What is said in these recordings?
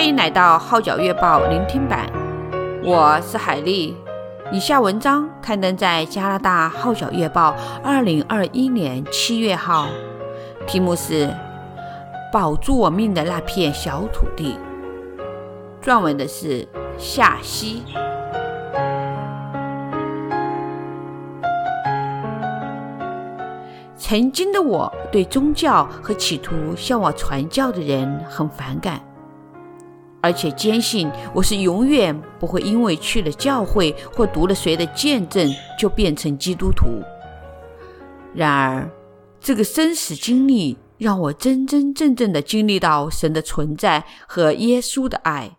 欢迎来到《号角月报》聆听版，我是海丽。以下文章刊登在加拿大《号角月报》二零二一年七月号，题目是《保住我命的那片小土地》，撰文的是夏希。曾经的我对宗教和企图向我传教的人很反感，而且坚信我是永远不会因为去了教会或读了谁的见证就变成基督徒。然而，这个生死经历让我真真正正的经历到神的存在和耶稣的爱。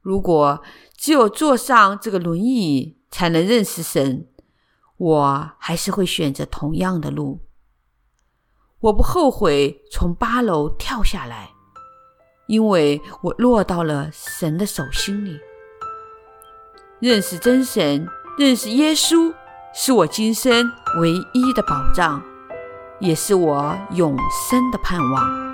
如果只有坐上这个轮椅才能认识神，我还是会选择同样的路。我不后悔从八楼跳下来，因为我落到了神的手心里。认识真神，认识耶稣，是我今生唯一的保障，也是我永生的盼望。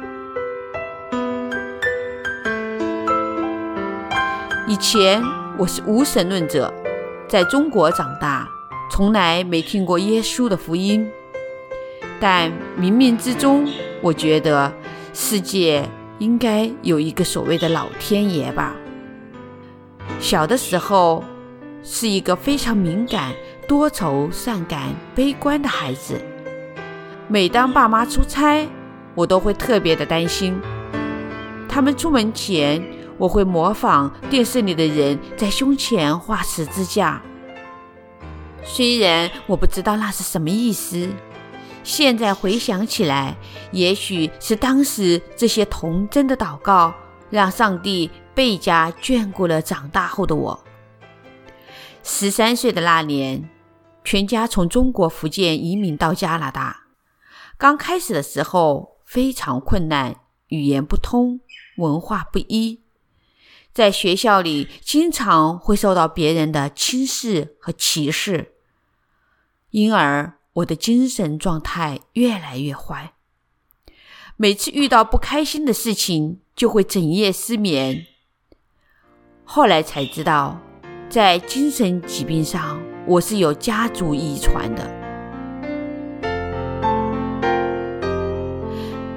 以前我是无神论者，在中国长大。从来没听过耶稣的福音，但冥冥之中，我觉得世界应该有一个所谓的老天爷吧。小的时候是一个非常敏感、多愁善感、悲观的孩子。每当爸妈出差，我都会特别的担心。他们出门前，我会模仿电视里的人在胸前画十字架。虽然我不知道那是什么意思，现在回想起来，也许是当时这些童真的祷告，让上帝倍加眷顾了长大后的我。十三岁的那年，全家从中国福建移民到加拿大。刚开始的时候非常困难，语言不通，文化不一，在学校里经常会受到别人的轻视和歧视。因而，我的精神状态越来越坏。每次遇到不开心的事情，就会整夜失眠。后来才知道，在精神疾病上，我是有家族遗传的。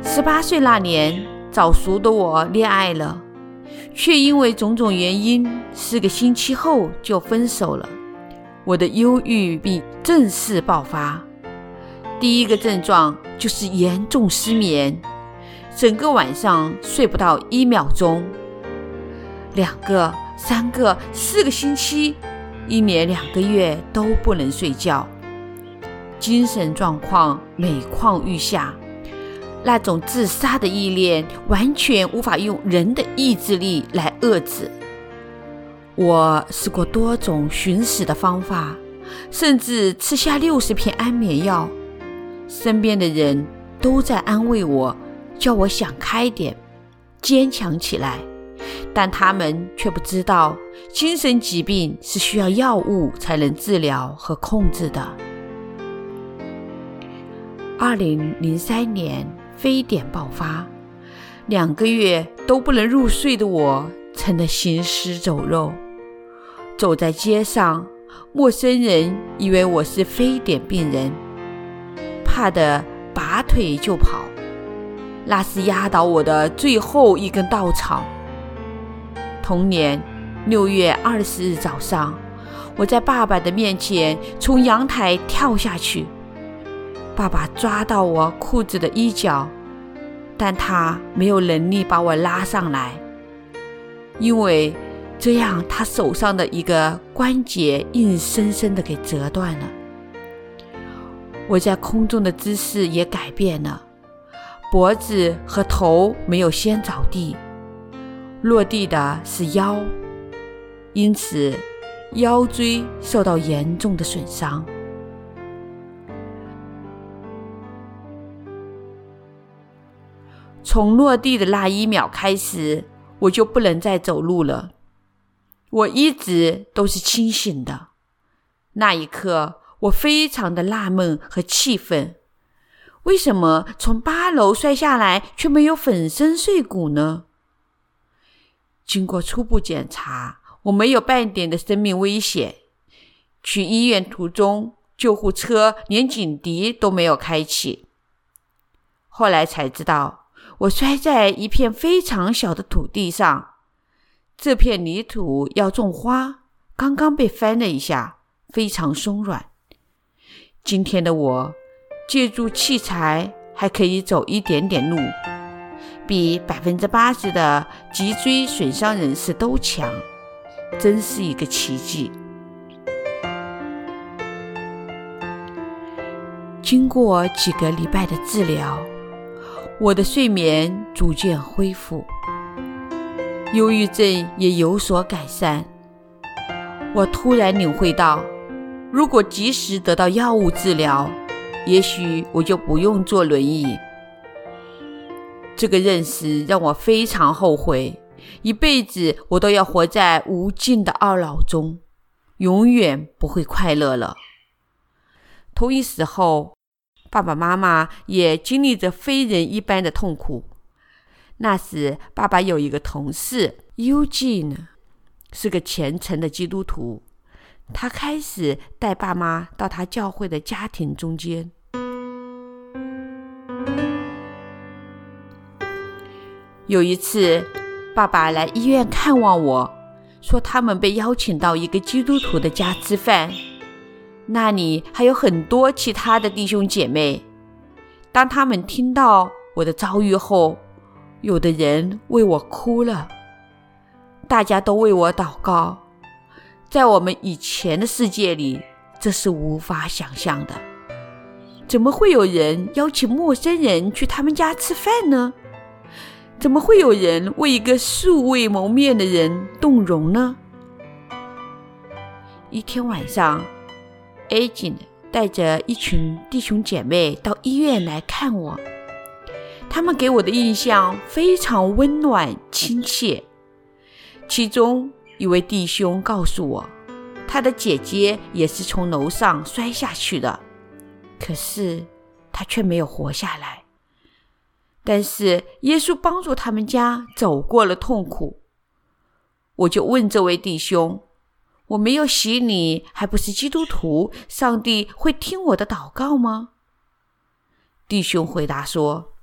十八岁那年，早熟的我恋爱了，却因为种种原因，四个星期后就分手了。我的忧郁病正式爆发，第一个症状就是严重失眠，整个晚上睡不到一秒钟。两个、三个、四个星期，一年两个月都不能睡觉，精神状况每况愈下，那种自杀的意念完全无法用人的意志力来遏制。我试过多种寻死的方法，甚至吃下六十片安眠药。身边的人都在安慰我，叫我想开点，坚强起来。但他们却不知道，精神疾病是需要药物才能治疗和控制的。二零零三年，非典爆发，两个月都不能入睡的我，成了行尸走肉。走在街上，陌生人以为我是非典病人，怕得拔腿就跑。那是压倒我的最后一根稻草。同年六月二十日早上，我在爸爸的面前从阳台跳下去，爸爸抓到我裤子的衣角，但他没有能力把我拉上来，因为。这样，他手上的一个关节硬生生的给折断了。我在空中的姿势也改变了，脖子和头没有先着地，落地的是腰，因此腰椎受到严重的损伤。从落地的那一秒开始，我就不能再走路了。我一直都是清醒的。那一刻，我非常的纳闷和气愤：为什么从八楼摔下来却没有粉身碎骨呢？经过初步检查，我没有半点的生命危险。去医院途中，救护车连警笛都没有开启。后来才知道，我摔在一片非常小的土地上，这片泥土要种花，刚刚被翻了一下，非常松软。今天的我，借助器材还可以走一点点路，比百分之八十的脊椎损伤人士都强，真是一个奇迹。经过几个礼拜的治疗，我的睡眠逐渐恢复，忧郁症也有所改善。我突然领会到，如果及时得到药物治疗，也许我就不用坐轮椅。这个认识让我非常后悔，一辈子我都要活在无尽的懊恼中，永远不会快乐了。同一时候，爸爸妈妈也经历着非人一般的痛苦。那时，爸爸有一个同事，Eugene，是个虔诚的基督徒。他开始带爸妈到他教会的家庭中间。有一次，爸爸来医院看望我，说他们被邀请到一个基督徒的家吃饭。那里还有很多其他的弟兄姐妹。当他们听到我的遭遇后，有的人为我哭了，大家都为我祷告。在我们以前的世界里，这是无法想象的。怎么会有人邀请陌生人去他们家吃饭呢？怎么会有人为一个素未谋面的人动容呢？一天晚上。，A 警带着一群弟兄姐妹到医院来看我，他们给我的印象非常温暖亲切。其中一位弟兄告诉我，他的姐姐也是从楼上摔下去的，可是他却没有活下来。但是耶稣帮助他们家走过了痛苦。我就问这位弟兄。我没有洗你，还不是基督徒，上帝会听我的祷告吗？弟兄回答说：“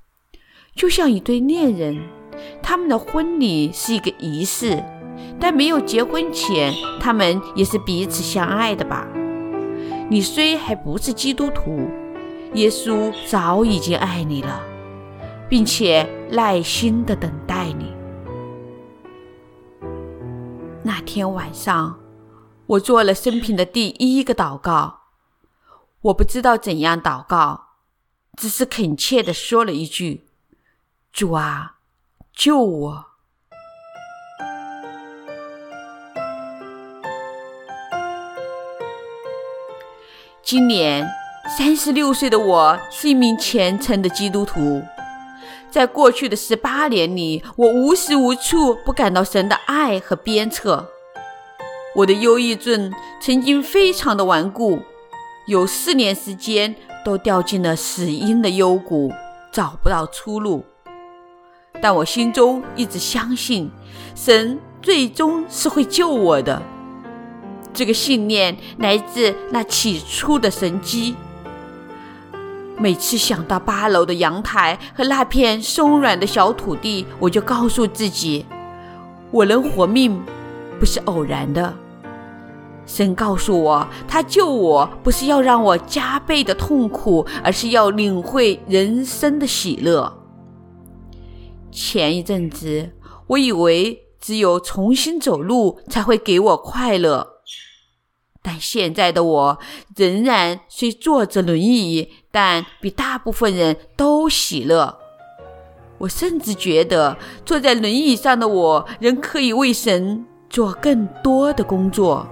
就像一对恋人，他们的婚礼是一个仪式，但没有结婚前，他们也是彼此相爱的吧？你虽还不是基督徒，耶稣早已经爱你了，并且耐心地等待你。”那天晚上。我做了生平的第一个祷告，我不知道怎样祷告，只是恳切地说了一句：“主啊，救我！”今年三十六岁的我是一名虔诚的基督徒，在过去的十八年里，我无时无处不感到神的爱和鞭策。我的忧郁症曾经非常的顽固，有四年时间都掉进了死荫的幽谷，找不到出路。但我心中一直相信，神最终是会救我的。这个信念来自那起初的神迹。每次想到八楼的阳台和那片松软的小土地，我就告诉自己，我能活命不是偶然的。神告诉我，他救我不是要让我加倍的痛苦，而是要领会人生的喜乐。前一阵子，我以为只有重新走路才会给我快乐，但现在的我仍然虽坐着轮椅，但比大部分人都喜乐。我甚至觉得，坐在轮椅上的我仍可以为神做更多的工作。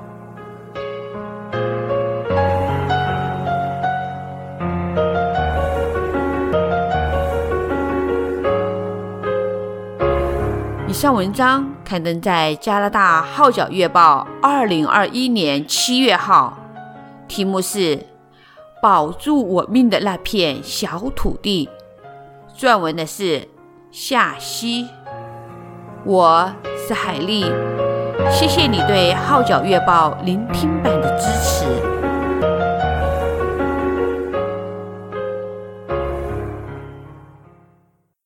以上文章刊登在加拿大《号角月报》二零二一年七月号，题目是《保住我命的那片小土地》，撰文的是夏西。我是海丽，谢谢你对《号角月报》聆听版